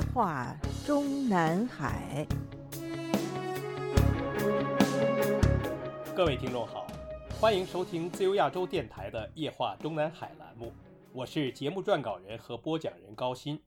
夜话中南海。各位听众好，欢迎收听自由亚洲电台的《夜话中南海》栏目，我是节目撰稿人和播讲人高鑫。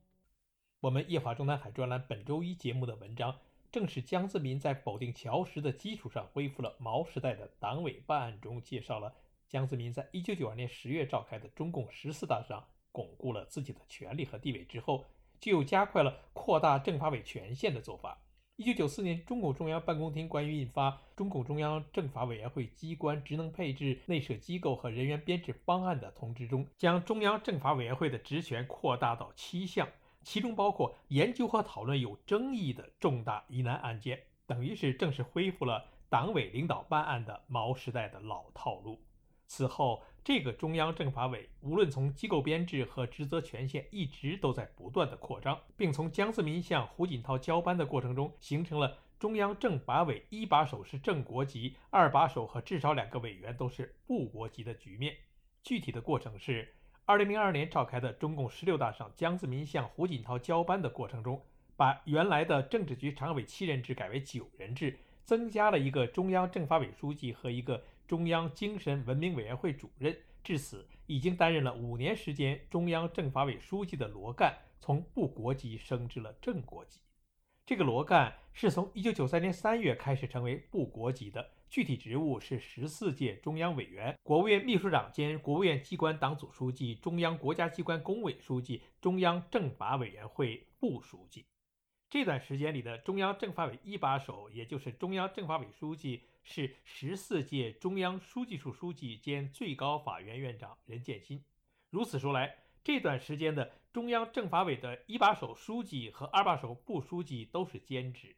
我们《夜话中南海》专栏本周一节目的文章，正是江泽民在否定乔石的基础上恢复了毛时代的党委办案中，介绍了江泽民在一九九二年十月召开的中共十四大上巩固了自己的权力和地位之后，就又加快了扩大政法委权限的做法。一九九四年，中共中央办公厅关于印发《中共中央政法委员会机关职能配置、内设机构和人员编制方案》的通知中，将中央政法委员会的职权扩大到七项，其中包括研究和讨论有争议的重大疑难案件，等于是正式恢复了党委领导办案的毛时代的老套路。此后，这个中央政法委无论从机构编制和职责权限，一直都在不断的扩张，并从江泽民向胡锦涛交班的过程中，形成了中央政法委一把手是正国级，二把手和至少两个委员都是部国级的局面。具体的过程是，二零零二年召开的中共十六大上，江泽民向胡锦涛交班的过程中，把原来的政治局常委七人制改为九人制，增加了一个中央政法委书记和一个。中央精神文明委员会主任，至此已经担任了五年时间中央政法委书记的罗干，从部国级升至了正国级。这个罗干是从一九九三年三月开始成为部国级的，具体职务是十四届中央委员、国务院秘书长兼国务院机关党组书记、中央国家机关工委书记、中央政法委员会副书记。这段时间里的中央政法委一把手，也就是中央政法委书记。是十四届中央书记处书记兼最高法院院长任建新。如此说来，这段时间的中央政法委的一把手书记和二把手部书记都是兼职。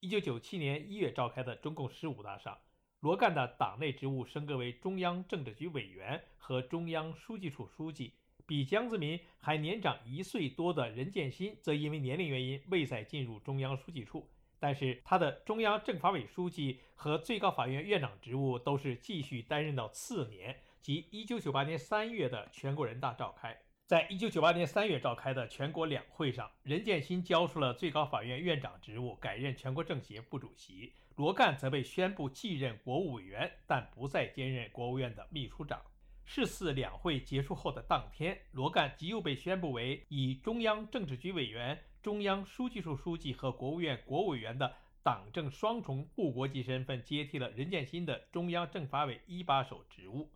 一九九七年一月召开的中共十五大上，罗干的党内职务升格为中央政治局委员和中央书记处书记。比江泽民还年长一岁多的任建新，则因为年龄原因未再进入中央书记处。但是他的中央政法委书记和最高法院院长职务都是继续担任到次年，即一九九八年三月的全国人大召开。在一九九八年三月召开的全国两会上，任建新交出了最高法院院长职务，改任全国政协副主席。罗干则被宣布继任国务委员，但不再兼任国务院的秘书长。世四两会结束后的当天，罗干即又被宣布为以中央政治局委员。中央书记处书记和国务院国务委员的党政双重部国级身份，接替了任建新的中央政法委一把手职务。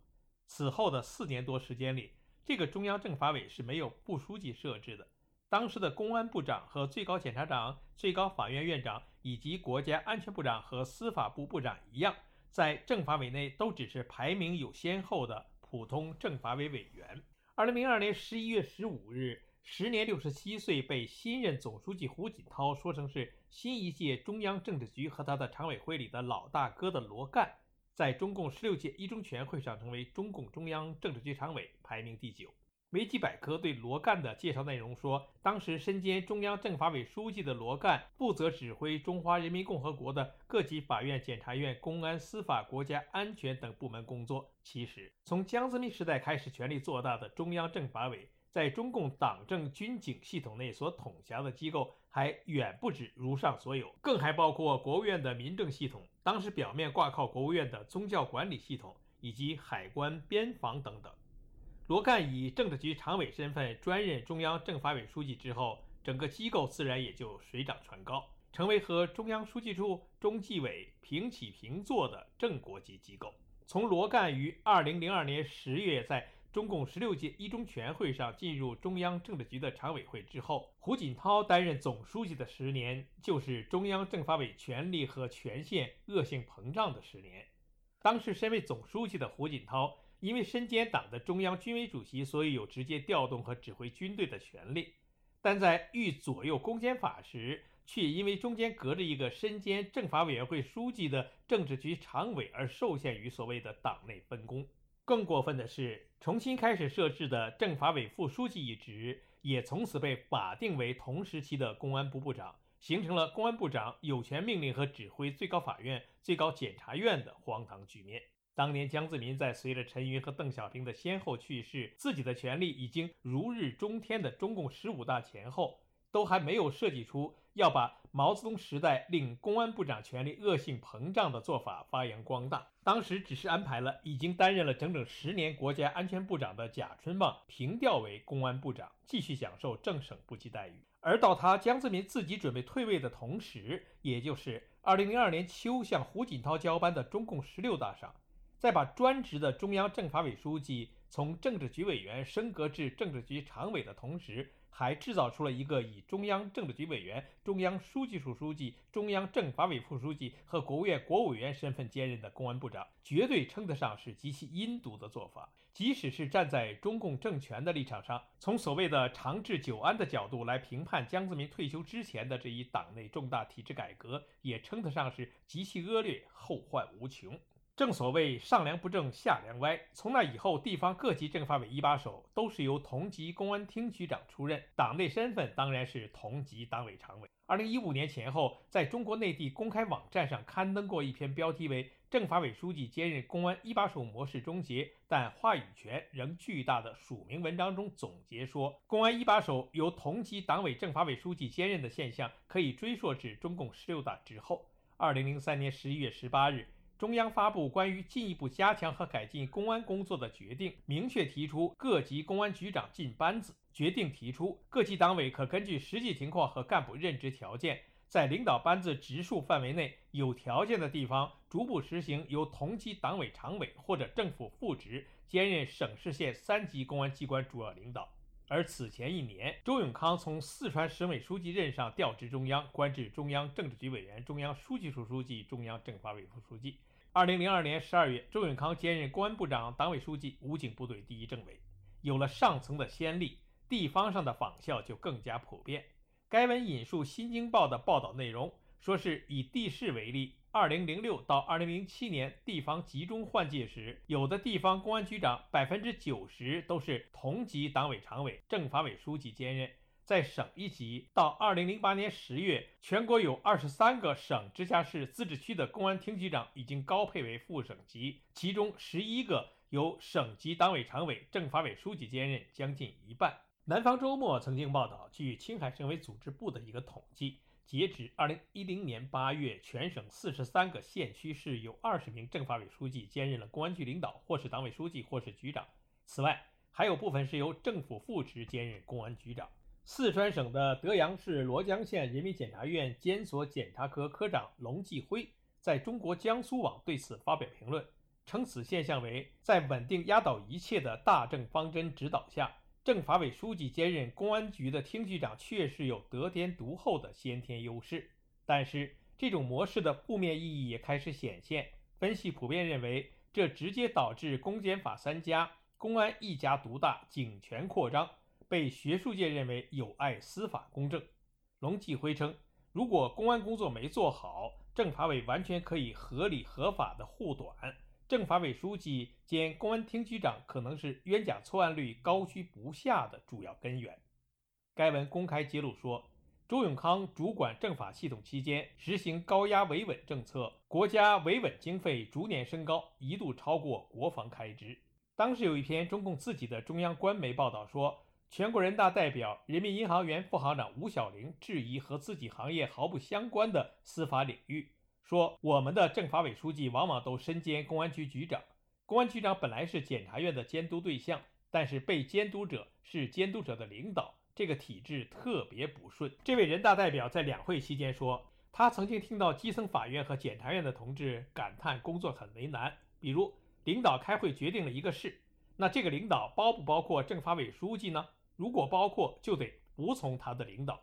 此后的四年多时间里，这个中央政法委是没有部书记设置的。当时的公安部长和最高检察长、最高法院院长以及国家安全部长和司法部部长一样，在政法委内都只是排名有先后的普通政法委委员。二零零二年十一月十五日。时年六十七岁，被新任总书记胡锦涛说成是新一届中央政治局和他的常委会里的老大哥的罗干，在中共十六届一中全会上成为中共中央政治局常委，排名第九。维基百科对罗干的介绍内容说，当时身兼中央政法委书记的罗干，负责指挥中华人民共和国的各级法院、检察院、公安、司法、国家安全等部门工作。其实，从江泽民时代开始，权力做大的中央政法委。在中共党政军警系统内所统辖的机构还远不止如上所有，更还包括国务院的民政系统，当时表面挂靠国务院的宗教管理系统，以及海关、边防等等。罗干以政治局常委身份专任中央政法委书记之后，整个机构自然也就水涨船高，成为和中央书记处、中纪委平起平坐的正国级机构。从罗干于二零零二年十月在中共十六届一中全会上进入中央政治局的常委会之后，胡锦涛担任总书记的十年，就是中央政法委权力和权限恶性膨胀的十年。当时身为总书记的胡锦涛，因为身兼党的中央军委主席，所以有直接调动和指挥军队的权利；但在遇左右攻坚法时，却因为中间隔着一个身兼政法委员会书记的政治局常委，而受限于所谓的党内分工。更过分的是，重新开始设置的政法委副书记一职，也从此被法定为同时期的公安部部长，形成了公安部长有权命令和指挥最高法院、最高检察院的荒唐局面。当年江泽民在随着陈云和邓小平的先后去世，自己的权力已经如日中天的中共十五大前后，都还没有设计出要把毛泽东时代令公安部长权力恶性膨胀的做法发扬光大。当时只是安排了已经担任了整整十年国家安全部长的贾春旺平调为公安部长，继续享受正省部级待遇。而到他江泽民自己准备退位的同时，也就是2002年秋向胡锦涛交班的中共十六大上，在把专职的中央政法委书记从政治局委员升格至政治局常委的同时，还制造出了一个以中央政治局委员、中央书记处书记、中央政法委副书记和国务院国务委员身份兼任的公安部长，绝对称得上是极其阴毒的做法。即使是站在中共政权的立场上，从所谓的长治久安的角度来评判江泽民退休之前的这一党内重大体制改革，也称得上是极其恶劣、后患无穷。正所谓上梁不正下梁歪，从那以后，地方各级政法委一把手都是由同级公安厅局长出任，党内身份当然是同级党委常委。二零一五年前后，在中国内地公开网站上刊登过一篇标题为“政法委书记兼任公安一把手模式终结，但话语权仍巨大”的署名文章中总结说，公安一把手由同级党委政法委书记兼任的现象，可以追溯至中共十六大之后。二零零三年十一月十八日。中央发布关于进一步加强和改进公安工作的决定，明确提出各级公安局长进班子。决定提出，各级党委可根据实际情况和干部任职条件，在领导班子直属范围内，有条件的地方逐步实行由同级党委常委或者政府副职兼任省市县三级公安机关主要领导。而此前一年，周永康从四川省委书记任上调职中央，官至中央政治局委员、中央书记处书记、中央政法委副书记。二零零二年十二月，周永康兼任公安部长、党委书记、武警部队第一政委。有了上层的先例，地方上的仿效就更加普遍。该文引述《新京报》的报道内容，说是以地市为例。二零零六到二零零七年地方集中换届时，有的地方公安局长百分之九十都是同级党委常委、政法委书记兼任。在省一级，到二零零八年十月，全国有二十三个省、直辖市、自治区的公安厅局长已经高配为副省级，其中十一个由省级党委常委、政法委书记兼任，将近一半。南方周末曾经报道，据青海省委组织部的一个统计。截止二零一零年八月，全省四十三个县区市有二十名政法委书记兼任了公安局领导，或是党委书记，或是局长。此外，还有部分是由政府副职兼任公安局长。四川省的德阳市罗江县人民检察院监所检察科科长龙继辉在中国江苏网对此发表评论，称此现象为在稳定压倒一切的大政方针指导下。政法委书记兼任公安局的厅局长确实有得天独厚的先天优势，但是这种模式的负面意义也开始显现。分析普遍认为，这直接导致公检法三家、公安一家独大、警权扩张，被学术界认为有碍司法公正。龙继辉称，如果公安工作没做好，政法委完全可以合理合法的护短。政法委书记兼公安厅局长可能是冤假错案率高居不下的主要根源。该文公开揭露说，周永康主管政法系统期间，实行高压维稳政策，国家维稳经费逐年升高，一度超过国防开支。当时有一篇中共自己的中央官媒报道说，全国人大代表、人民银行原副行长吴晓玲质疑和自己行业毫不相关的司法领域。说我们的政法委书记往往都身兼公安局局长，公安局长本来是检察院的监督对象，但是被监督者是监督者的领导，这个体制特别不顺。这位人大代表在两会期间说，他曾经听到基层法院和检察院的同志感叹工作很为难，比如领导开会决定了一个事，那这个领导包不包括政法委书记呢？如果包括，就得服从他的领导；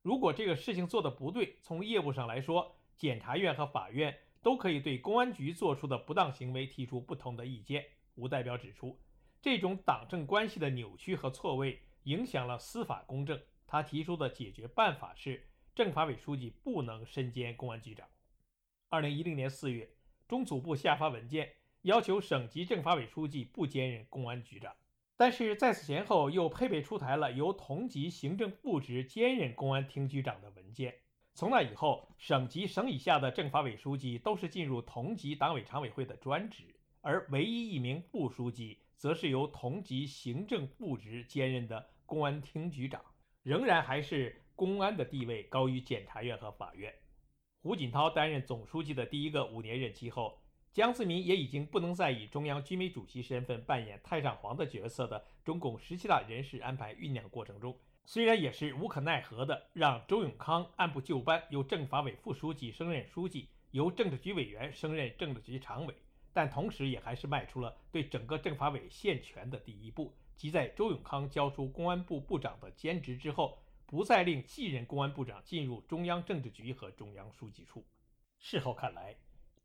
如果这个事情做得不对，从业务上来说，检察院和法院都可以对公安局做出的不当行为提出不同的意见。吴代表指出，这种党政关系的扭曲和错位影响了司法公正。他提出的解决办法是，政法委书记不能身兼公安局长。二零一零年四月，中组部下发文件，要求省级政法委书记不兼任公安局长。但是在此前后，又配备出台了由同级行政副职兼任公安厅局长的文件。从那以后，省级、省以下的政法委书记都是进入同级党委常委会的专职，而唯一一名副书记，则是由同级行政副职兼任的公安厅局长，仍然还是公安的地位高于检察院和法院。胡锦涛担任总书记的第一个五年任期后，江泽民也已经不能再以中央军委主席身份扮演太上皇的角色的中共十七大人事安排酝酿过程中，虽然也是无可奈何的让周永康按部就班由政法委副书记升任书记，由政治局委员升任政治局常委，但同时也还是迈出了对整个政法委限权的第一步，即在周永康交出公安部部长的兼职之后。不再令继任公安部长进入中央政治局和中央书记处。事后看来，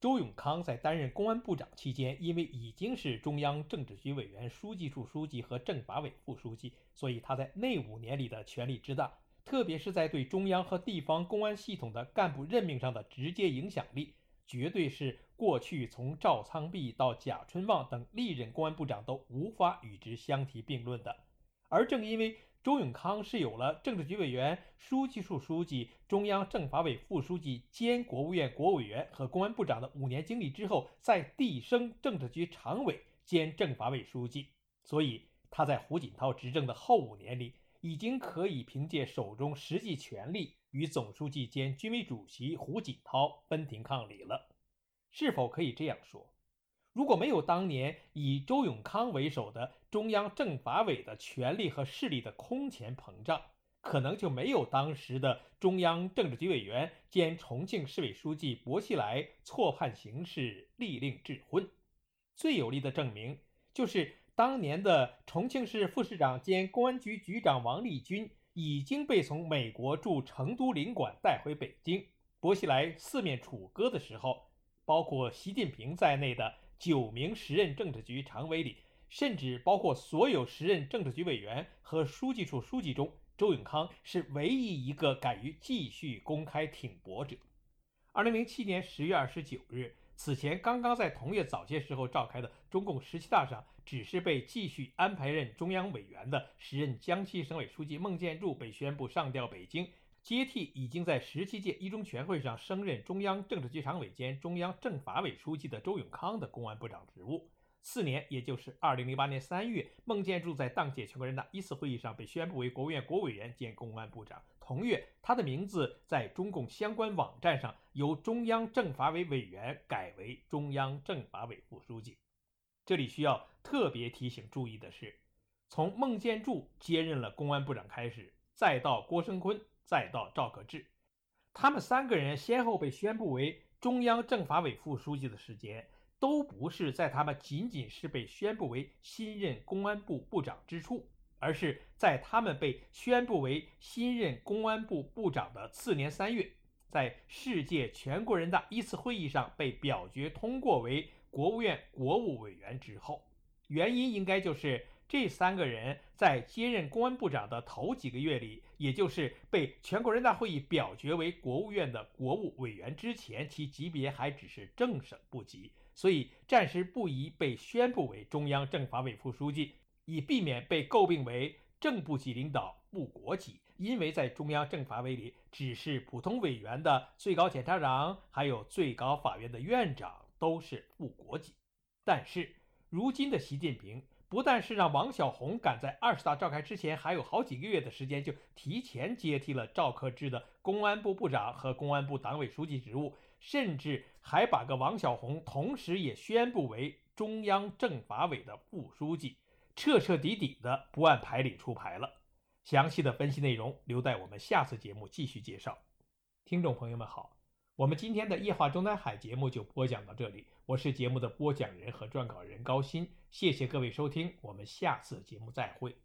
周永康在担任公安部长期间，因为已经是中央政治局委员、书记处书记和政法委副书记，所以他在那五年里的权力之大，特别是在对中央和地方公安系统的干部任命上的直接影响力，绝对是过去从赵苍弼到贾春旺等历任公安部长都无法与之相提并论的。而正因为周永康是有了政治局委员、书记处书记、中央政法委副书记兼国务院国务委员和公安部长的五年经历之后，再递升政治局常委兼政法委书记，所以他在胡锦涛执政的后五年里，已经可以凭借手中实际权力与总书记兼军委主席胡锦涛分庭抗礼了。是否可以这样说？如果没有当年以周永康为首的中央政法委的权力和势力的空前膨胀，可能就没有当时的中央政治局委员兼重庆市委书记薄熙来错判形势、力令智昏。最有力的证明就是当年的重庆市副市长兼公安局局长王立军已经被从美国驻成都领馆带回北京。薄熙来四面楚歌的时候，包括习近平在内的。九名时任政治局常委里，甚至包括所有时任政治局委员和书记处书记中，周永康是唯一一个敢于继续公开挺薄者。二零零七年十月二十九日，此前刚刚在同月早些时候召开的中共十七大上，只是被继续安排任中央委员的时任江西省委书记孟建柱被宣布上调北京。接替已经在十七届一中全会上升任中央政治局常委兼中央政法委书记的周永康的公安部长职务。次年，也就是二零零八年三月，孟建柱在当届全国人大一次会议上被宣布为国务院国委员兼公安部长。同月，他的名字在中共相关网站上由中央政法委委员改为中央政法委副书记。这里需要特别提醒注意的是，从孟建柱接任了公安部长开始，再到郭声琨。再到赵可志，他们三个人先后被宣布为中央政法委副书记的时间，都不是在他们仅仅是被宣布为新任公安部部长之初，而是在他们被宣布为新任公安部部长的次年三月，在世界全国人大一次会议上被表决通过为国务院国务委员之后。原因应该就是。这三个人在接任公安部长的头几个月里，也就是被全国人大会议表决为国务院的国务委员之前，其级别还只是正省部级，所以暂时不宜被宣布为中央政法委副书记，以避免被诟病为正部级领导不国级。因为在中央政法委里，只是普通委员的最高检察长，还有最高法院的院长都是副国级。但是如今的习近平。不但是让王小红赶在二十大召开之前还有好几个月的时间就提前接替了赵克志的公安部部长和公安部党委书记职务，甚至还把个王小红同时也宣布为中央政法委的副书记，彻彻底底的不按牌理出牌了。详细的分析内容留待我们下次节目继续介绍。听众朋友们好。我们今天的夜话中南海节目就播讲到这里，我是节目的播讲人和撰稿人高鑫，谢谢各位收听，我们下次节目再会。